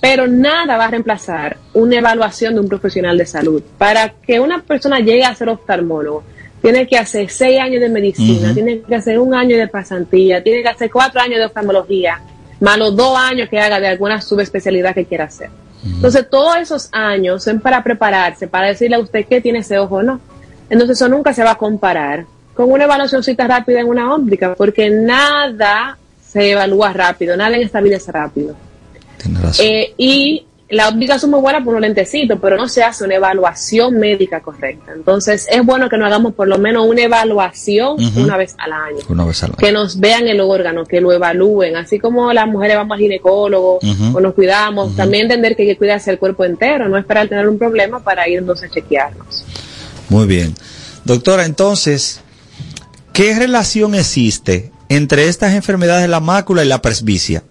pero nada va a reemplazar una evaluación de un profesional de salud. Para que una persona llegue a ser oftalmólogo, tiene que hacer seis años de medicina, tiene que hacer un año de pasantía, tiene que hacer cuatro años de oftalmología, más los dos años que haga de alguna subespecialidad que quiera hacer. Entonces, todos esos años son para prepararse, para decirle a usted que tiene ese ojo o no. Entonces, eso nunca se va a comparar con una evaluacióncita rápida en una óptica, porque nada se evalúa rápido, nada en esta vida es rápido. Eh, y la óptica es muy buena por un lentecito, pero no se hace una evaluación médica correcta. Entonces, es bueno que nos hagamos por lo menos una evaluación una vez al año. Una vez al año. Que nos vean el órgano, que lo evalúen. Así como las mujeres vamos al ginecólogo o nos cuidamos, también entender que hay que cuidarse el cuerpo entero, no esperar tener un problema para irnos a chequearnos. Muy bien. Doctora, entonces, ¿qué relación existe entre estas enfermedades de la mácula y la presbicia?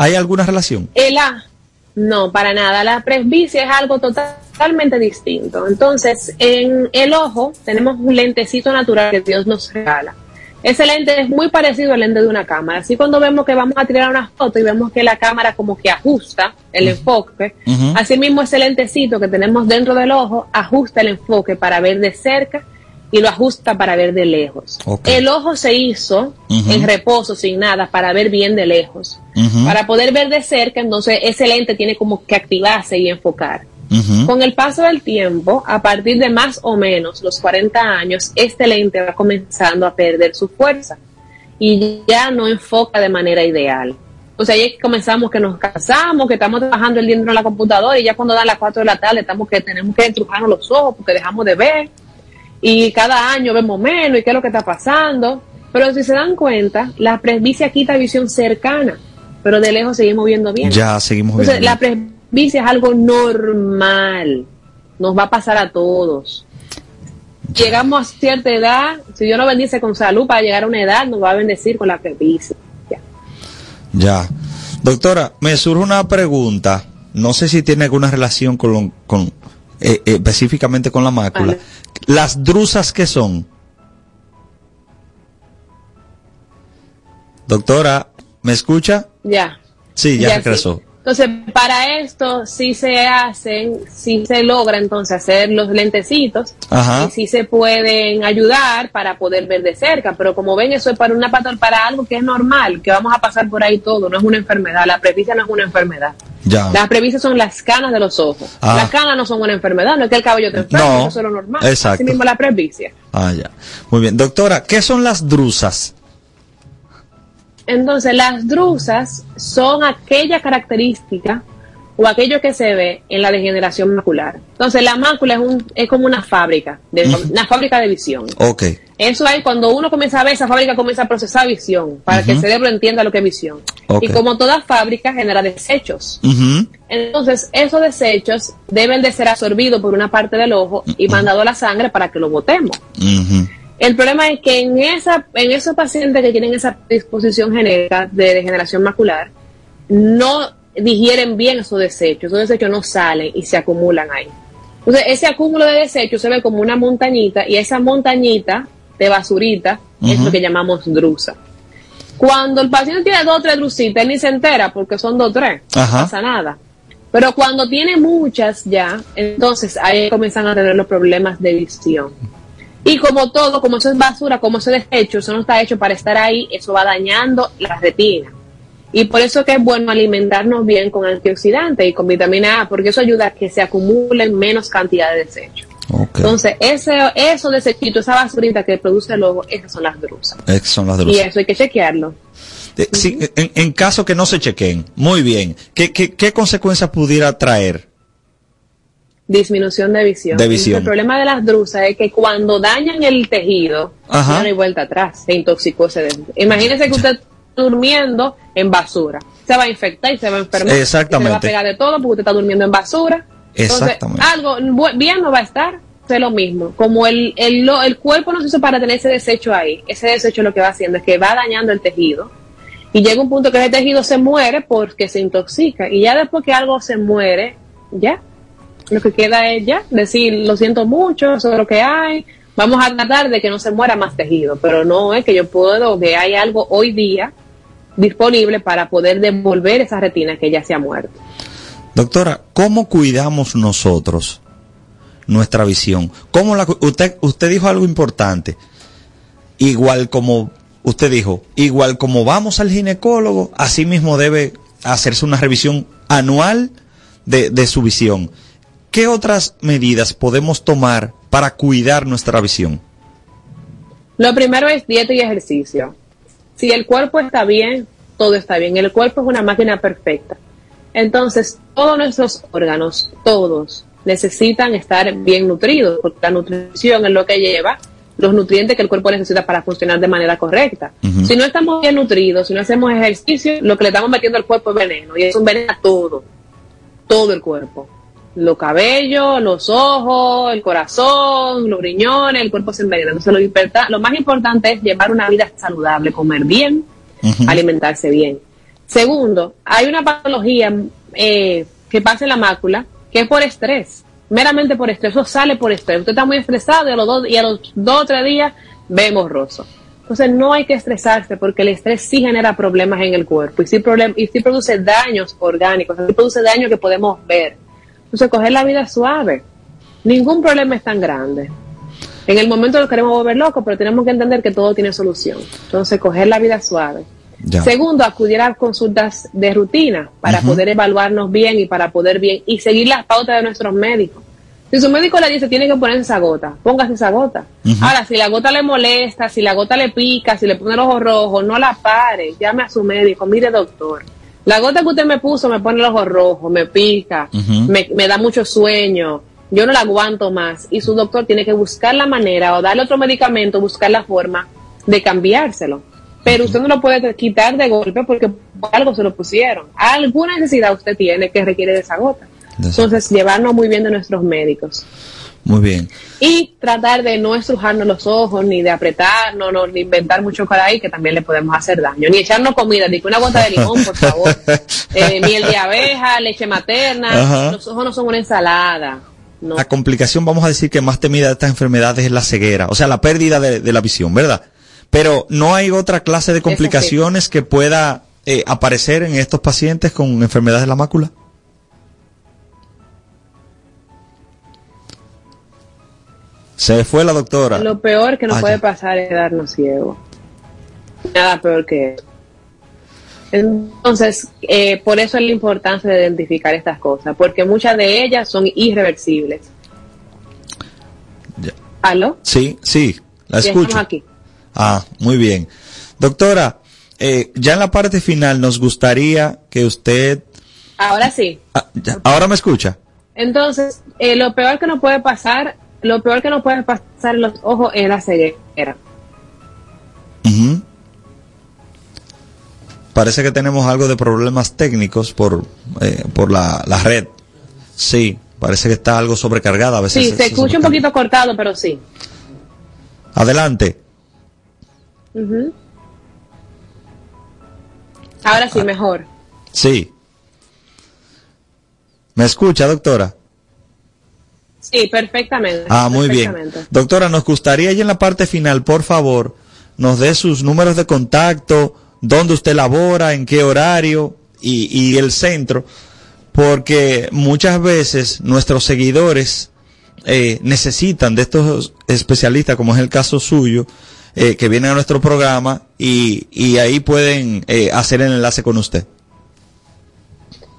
¿Hay alguna relación? El A, no, para nada. La presbicia es algo totalmente distinto. Entonces, en el ojo tenemos un lentecito natural que Dios nos regala. Ese lente es muy parecido al lente de una cámara. Así cuando vemos que vamos a tirar una foto y vemos que la cámara como que ajusta el enfoque, así mismo ese lentecito que tenemos dentro del ojo ajusta el enfoque para ver de cerca y lo ajusta para ver de lejos. El ojo se hizo en reposo, sin nada, para ver bien de lejos. Para poder ver de cerca, entonces ese lente tiene como que activarse y enfocar. Con el paso del tiempo, a partir de más o menos los 40 años, este lente va comenzando a perder su fuerza y ya no enfoca de manera ideal. O sea, ahí comenzamos que nos cansamos, que estamos trabajando el día de la computadora y ya cuando dan las 4 de la tarde estamos que tenemos que estrujarnos los ojos porque dejamos de ver y cada año vemos menos y qué es lo que está pasando. Pero si se dan cuenta, la presbicia quita visión cercana, pero de lejos seguimos viendo bien. Ya, seguimos viendo bien. La presbicia es algo normal, nos va a pasar a todos. Llegamos a cierta edad, si Dios nos bendice con salud para llegar a una edad, nos va a bendecir con la presbicia. Ya. Doctora, me surge una pregunta, no sé si tiene alguna relación con, con eh, eh, específicamente con la mácula. Las drusas que son. Doctora, ¿me escucha? Ya. Sí, ya, regresó. Entonces, para esto sí se hacen, sí se logra entonces hacer los lentecitos y sí se pueden ayudar para poder ver de cerca, pero como ven eso es para una para algo que es normal, que vamos a pasar por ahí todo, no es una enfermedad, la presbicia no es una enfermedad. Las presbicias son las canas de los ojos. Ah. Las canas no son una enfermedad, no es que el cabello te enferme, eso es lo normal. Exacto. Así mismo la presbicia. Ah, ya. Muy bien. Doctora, ¿qué son las drusas? Entonces, las drusas son aquella característica o aquello que se ve en la degeneración macular. Entonces, la mácula es, un, es como una fábrica, de, una fábrica de visión. Ok. Eso es cuando uno comienza a ver, esa fábrica comienza a procesar visión, para que el cerebro entienda lo que es visión. Y como toda fábrica, genera desechos. Entonces, esos desechos deben de ser absorbidos por una parte del ojo y mandado a la sangre para que lo botemos. El problema es que en, esa, en esos pacientes que tienen esa disposición genética de degeneración macular, no digieren bien esos desechos, esos desechos no salen y se acumulan ahí. Entonces, ese acúmulo de desechos se ve como una montañita y esa montañita de basurita es lo que llamamos drusa. Cuando el paciente tiene dos o tres drusitas, él ni se entera porque son dos o tres, no pasa nada. Pero cuando tiene muchas ya, entonces ahí comienzan a tener los problemas de visión. Y como todo, como eso es basura, como eso es desecho, eso no está hecho para estar ahí, eso va dañando la retina. Y por eso que es bueno alimentarnos bien con antioxidantes y con vitamina A, porque eso ayuda a que se acumulen menos cantidad de desechos. Entonces, ese, eso desechitos, esa basurita que produce el ojo, esas son las drusas. Esas son las drusas. Y eso hay que chequearlo. en, caso que no se chequen, muy bien, ¿qué, qué, qué consecuencias pudiera traer? disminución de visión. El problema de las drusas es que cuando dañan el tejido, no hay vuelta atrás, se intoxicó ese. Imagínese que usted durmiendo en basura. Se va a infectar y se va a enfermar. Exactamente. se va a pegar de todo porque usted está durmiendo en basura. Exactamente. algo bien no va a estar. Es lo mismo. Como el, el, el cuerpo no se hizo para tener ese desecho ahí, ese desecho lo que va haciendo es que va dañando el tejido. Y llega un punto que ese tejido se muere porque se intoxica. Y ya después que algo se muere, ya, lo que queda es ya decir, lo siento mucho, eso es lo que hay, vamos a tratar de que no se muera más tejido, pero no es que yo puedo, que hay algo hoy día disponible para poder devolver esa retina que ya se ha muerto. Doctora, ¿cómo cuidamos nosotros nuestra visión? ¿Cómo la, usted, usted dijo algo importante. Igual como usted dijo, igual como vamos al ginecólogo, así mismo debe hacerse una revisión anual de, de su visión, ¿qué otras medidas podemos tomar para cuidar nuestra visión? Lo primero es dieta y ejercicio. Si el cuerpo está bien, todo está bien. El cuerpo es una máquina perfecta. Entonces, todos nuestros órganos, todos, necesitan estar bien nutridos, porque la nutrición es lo que lleva los nutrientes que el cuerpo necesita para funcionar de manera correcta. Si no estamos bien nutridos, si no hacemos ejercicio, lo que le estamos metiendo al cuerpo es veneno, y es un veneno a todo, todo el cuerpo. Los cabellos, los ojos, el corazón, los riñones, el cuerpo se envenena. Entonces, lo, lo más importante es llevar una vida saludable, comer bien, alimentarse bien. Segundo, hay una patología eh, que pasa en la mácula que es por estrés, meramente por estrés, eso sale por estrés. Usted está muy estresado y a los dos, y a los dos o tres días ve borroso. Entonces no hay que estresarse porque el estrés sí genera problemas en el cuerpo y sí, problem y sí produce daños orgánicos, sí produce daños que podemos ver. Entonces coger la vida suave. Ningún problema es tan grande. En el momento lo queremos volver loco, pero tenemos que entender que todo tiene solución. Entonces coger la vida suave. Segundo, acudir a consultas de rutina para poder evaluarnos bien y para poder bien y seguir las pautas de nuestros médicos. Si su médico le dice tiene que poner esa gota, póngase esa gota. Ahora, si la gota le molesta, si la gota le pica, si le pone el ojo rojo, no la pare, llame a su médico, mire doctor. La gota que usted me puso me pone el ojo rojo, me pica, me, me da mucho sueño, yo no la aguanto más. Y su doctor tiene que buscar la manera o darle otro medicamento, buscar la forma de cambiárselo pero usted no lo puede quitar de golpe porque algo se lo pusieron. Alguna necesidad usted tiene que requiere de esa gota. Entonces, llevarnos muy bien de nuestros médicos. Muy bien. Y tratar de no estrujarnos los ojos, ni de apretarnos, ni inventar mucho por ahí, que también le podemos hacer daño. Ni echarnos comida, ni una gota de limón, por favor. [LAUGHS] Eh, miel de abeja, leche materna. Los ojos no son una ensalada. La complicación, vamos a decir que más temida de estas enfermedades es la ceguera, o sea, la pérdida de la visión, ¿verdad? Pero no hay otra clase de complicaciones que pueda eh, aparecer en estos pacientes con enfermedades de la mácula. Se fue la doctora. Lo peor que nos ah, puede pasar es darnos ciego. Nada peor que eso. Entonces, eh, por eso es la importancia de identificar estas cosas, porque muchas de ellas son irreversibles. ¿Aló? Sí, sí, la escucho. aquí. Ah, muy bien. Doctora, eh, ya en la parte final nos gustaría que usted... Ahora sí. Ah, ahora me escucha. Entonces, eh, lo peor que nos puede pasar, lo peor que nos puede pasar en los ojos es la ceguera. Parece que tenemos algo de problemas técnicos por, eh, por la, la, red. Sí, parece que está algo sobrecargada a veces. Sí, se, escucha un poquito cortado, pero sí. Adelante. Ahora sí, mejor. Sí. ¿Me escucha, doctora? Sí, perfectamente. Ah, muy bien. Doctora, nos gustaría ya en la parte final, por favor, nos dé sus números de contacto, dónde usted labora, en qué horario y, y el centro, porque muchas veces nuestros seguidores eh, necesitan de estos especialistas, como es el caso suyo, eh, que vienen a nuestro programa y, y ahí pueden eh, hacer el enlace con usted.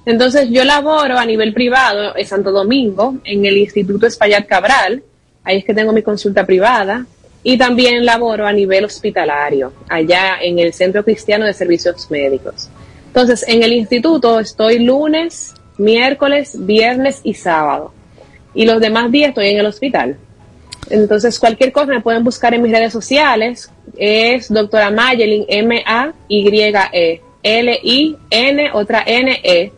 Entonces yo laboro a nivel privado en Santo Domingo, en el Instituto Espaillat Cabral, ahí es que tengo mi consulta privada, y también laboro a nivel hospitalario, allá en el Centro Cristiano de Servicios Médicos. Entonces, en el instituto estoy lunes, miércoles, viernes y sábado. Y los demás días estoy en el hospital. Entonces, cualquier cosa me pueden buscar en mis redes sociales. Es doctora Mayelin, M-A-Y-E, L-I-N, otra N-E,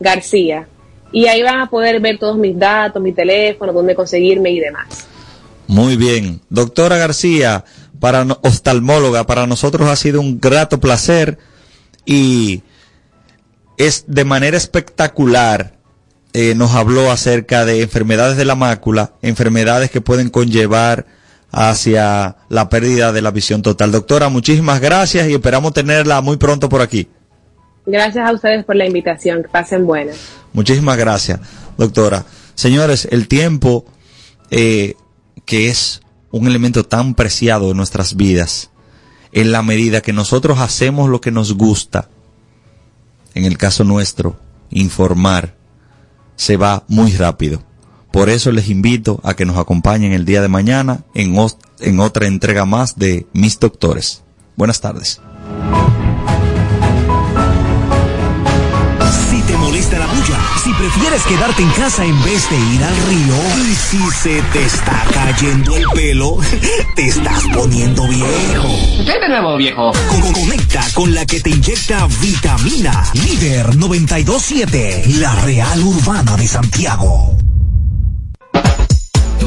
García. Y ahí van a poder ver todos mis datos, mi teléfono, dónde conseguirme y demás. Muy bien. Doctora García, para oftalmóloga, para nosotros ha sido un grato placer y es de manera espectacular eh, nos habló acerca de enfermedades de la mácula, enfermedades que pueden conllevar hacia la pérdida de la visión total. Doctora, muchísimas gracias y esperamos tenerla muy pronto por aquí. Gracias a ustedes por la invitación, que pasen buenas. Muchísimas gracias, doctora. Señores, el tiempo, eh, que es un elemento tan preciado en nuestras vidas, en la medida que nosotros hacemos lo que nos gusta, en el caso nuestro, informar, se va muy rápido. Por eso les invito a que nos acompañen el día de mañana en, en otra entrega más de Mis Doctores. Buenas tardes. Si prefieres quedarte en casa en vez de ir al río, y si se te está cayendo el pelo, [LAUGHS] te estás poniendo viejo. ¿Qué de nuevo, viejo? Conecta con la que te inyecta vitamina. Líder 927, la Real Urbana de Santiago. Tú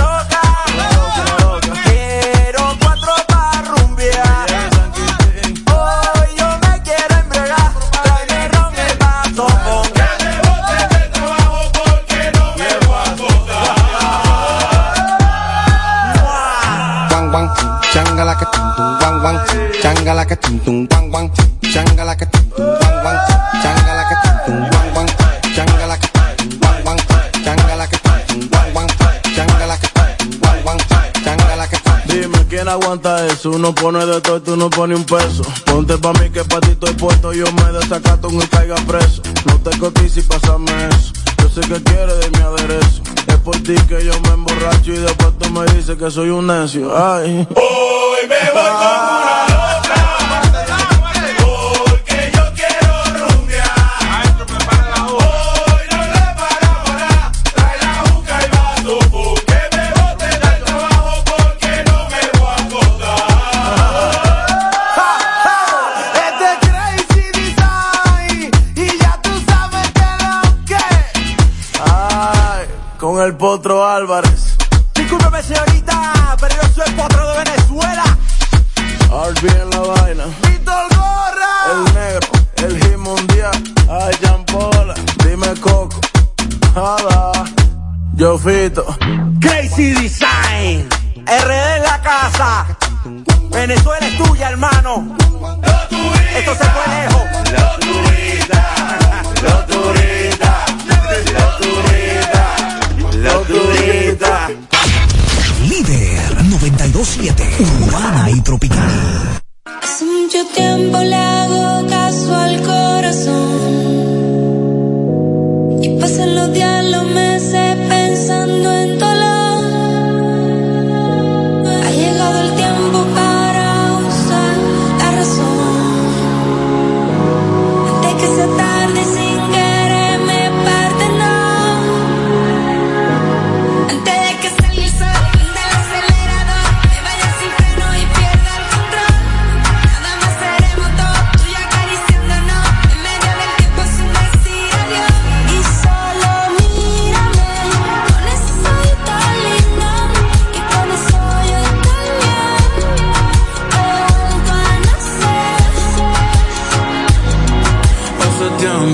changala que tum tum, guan, guan, changala que tum tum, guan, guan, changala que tum tum, guan, guan, changala que ¿Quién aguanta eso? Uno pone de todo y tú no pones un peso. Ponte pa' mí que pa' ti estoy puesto. Yo me desacato un y caiga preso. No te cotices y pásame eso. Yo sé que quieres de mi aderezo. Es por ti que yo me emborracho y después tú me dices que soy un necio. Ay. Hoy me voy con una el Potro Álvarez. Discúlpeme, señorita, pero yo soy el Potro de Venezuela. RB en la vaina. Víctor Gorra. El negro, el hit mundial. Ay, Jampola, dime Coco. Jada. Yo Fito. Crazy Design. RD en la casa. Venezuela es tuya, hermano. Esto se fue lejos. Los turistas, los turistas, los turistas. Líder 927, urbana y tropical. Hace mucho tiempo le hago caso al corazón. Y pasan los días, los meses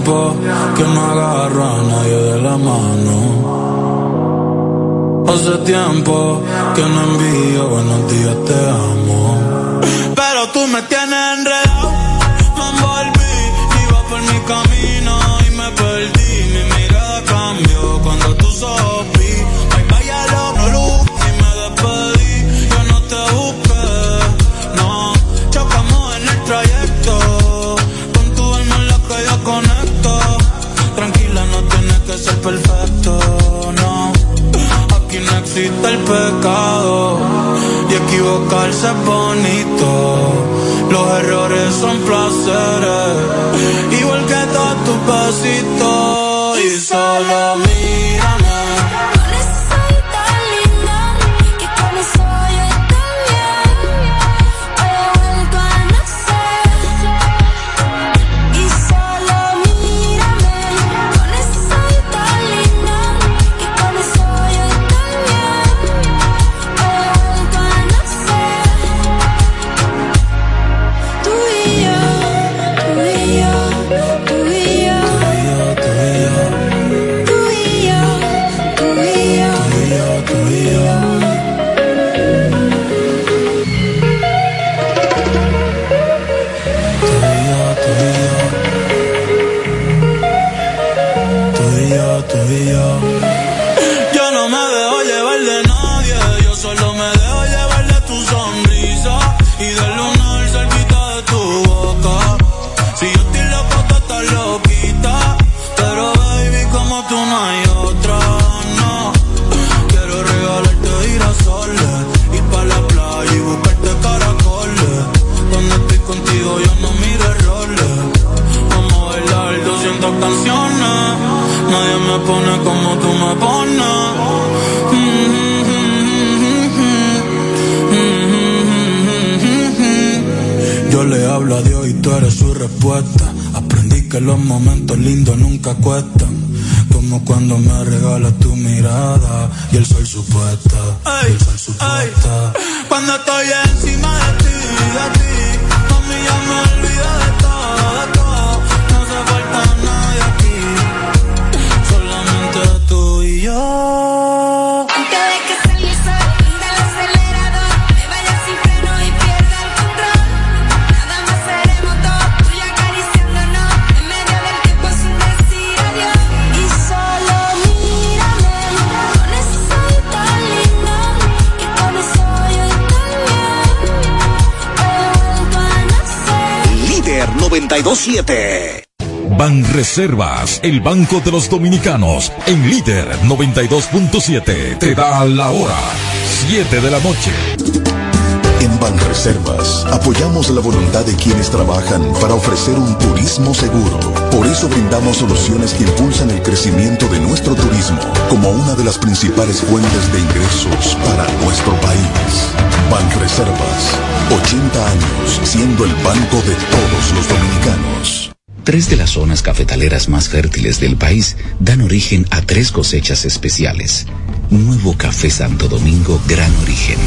tiempo que no agarro a nadie de la mano. Hace tiempo que no envío buenos días, te amo. Existe el pecado y equivocarse es bonito. Los errores son placeres, igual que todos tus besitos. Y solo mírame. Aprendí que los momentos lindos nunca cuestan. Como cuando me regalas tu mirada y el sol supuesta. y el sol supuesta. Cuando estoy encima de ti, de ti, mami me olvido 927. Ban Reservas, el Banco de los Dominicanos, en líder 92.7, te da la hora, 7 de la noche. Banreservas apoyamos la voluntad de quienes trabajan para ofrecer un turismo seguro. Por eso brindamos soluciones que impulsan el crecimiento de nuestro turismo como una de las principales fuentes de ingresos para nuestro país. Banreservas, 80 años siendo el banco de todos los dominicanos. Tres de las zonas cafetaleras más fértiles del país dan origen a tres cosechas especiales. Nuevo Café Santo Domingo Gran Origen.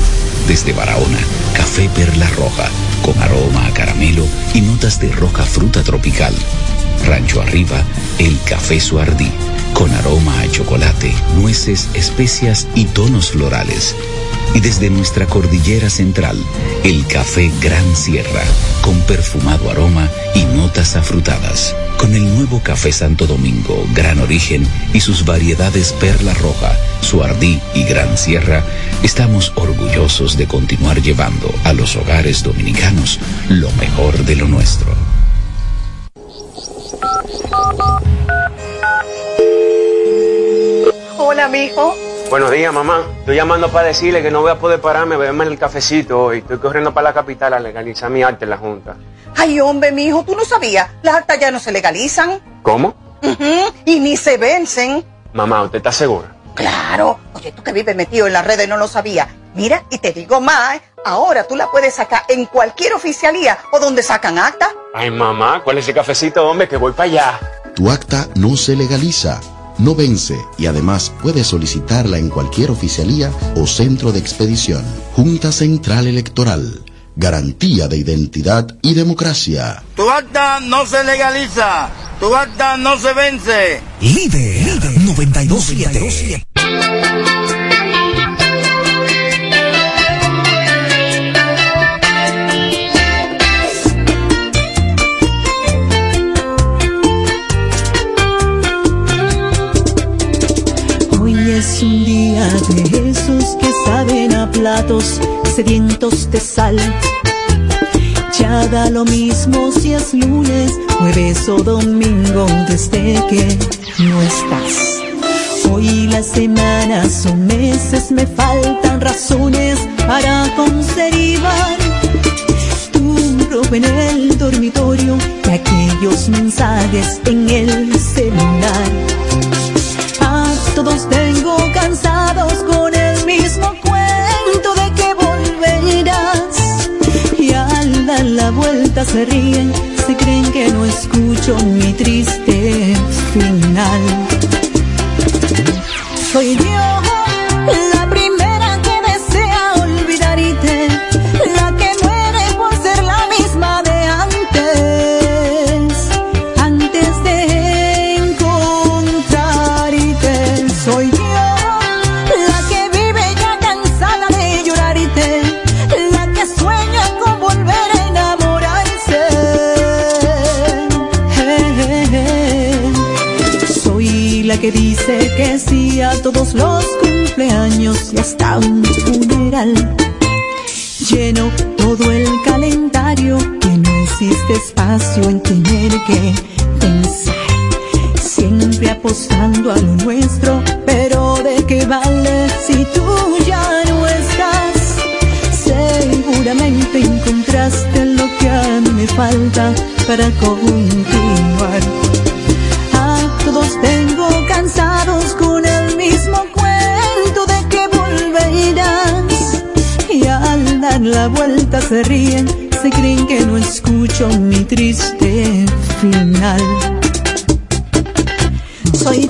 Desde Barahona, café perla roja, con aroma a caramelo y notas de roja fruta tropical. Rancho Arriba, el café Suardí, con aroma a chocolate, nueces, especias y tonos florales. Y desde nuestra cordillera central, el café Gran Sierra, con perfumado aroma y notas afrutadas. Con el nuevo café Santo Domingo, Gran Origen y sus variedades Perla Roja, Suardí y Gran Sierra, estamos orgullosos de continuar llevando a los hogares dominicanos lo mejor de lo nuestro. Hola, mijo. Buenos días, mamá. Estoy llamando para decirle que no voy a poder pararme a beberme el cafecito hoy. Estoy corriendo para la capital a legalizar mi arte en la Junta. Ay, hombre, mijo, tú no sabías. Las actas ya no se legalizan. ¿Cómo? Y ni se vencen. Mamá, ¿usted está segura? Claro. Oye, tú que vives metido en las redes no lo sabía. Mira, y te digo más, ¿eh? ahora tú la puedes sacar en cualquier oficialía o donde sacan acta. Ay, mamá, ¿cuál es ese cafecito, hombre? Que voy para allá. Tu acta no se legaliza, no vence y además puedes solicitarla en cualquier oficialía o centro de expedición. Junta Central Electoral. Garantía de identidad y democracia. Tu acta no se legaliza. Tu acta no se vence. Líder, 927. De esos que saben a platos sedientos de sal. Ya da lo mismo si es lunes, jueves o domingo desde que no estás. Hoy las semanas o meses me faltan razones para conservar tu ropa en el dormitorio y aquellos mensajes en el celular. Cansados con el mismo cuento de que volverás. Y al dar la vuelta se ríen, se creen que no escucho mi triste final. Soy yo, todos los cumpleaños y hasta un funeral. Lleno todo el calendario que no existe espacio en tener que pensar. Siempre apostando a lo nuestro, pero ¿de qué vale si tú ya no estás? Seguramente encontraste lo que a mí me falta para continuar. La vuelta se ríen, se creen que no escucho mi triste final. Soy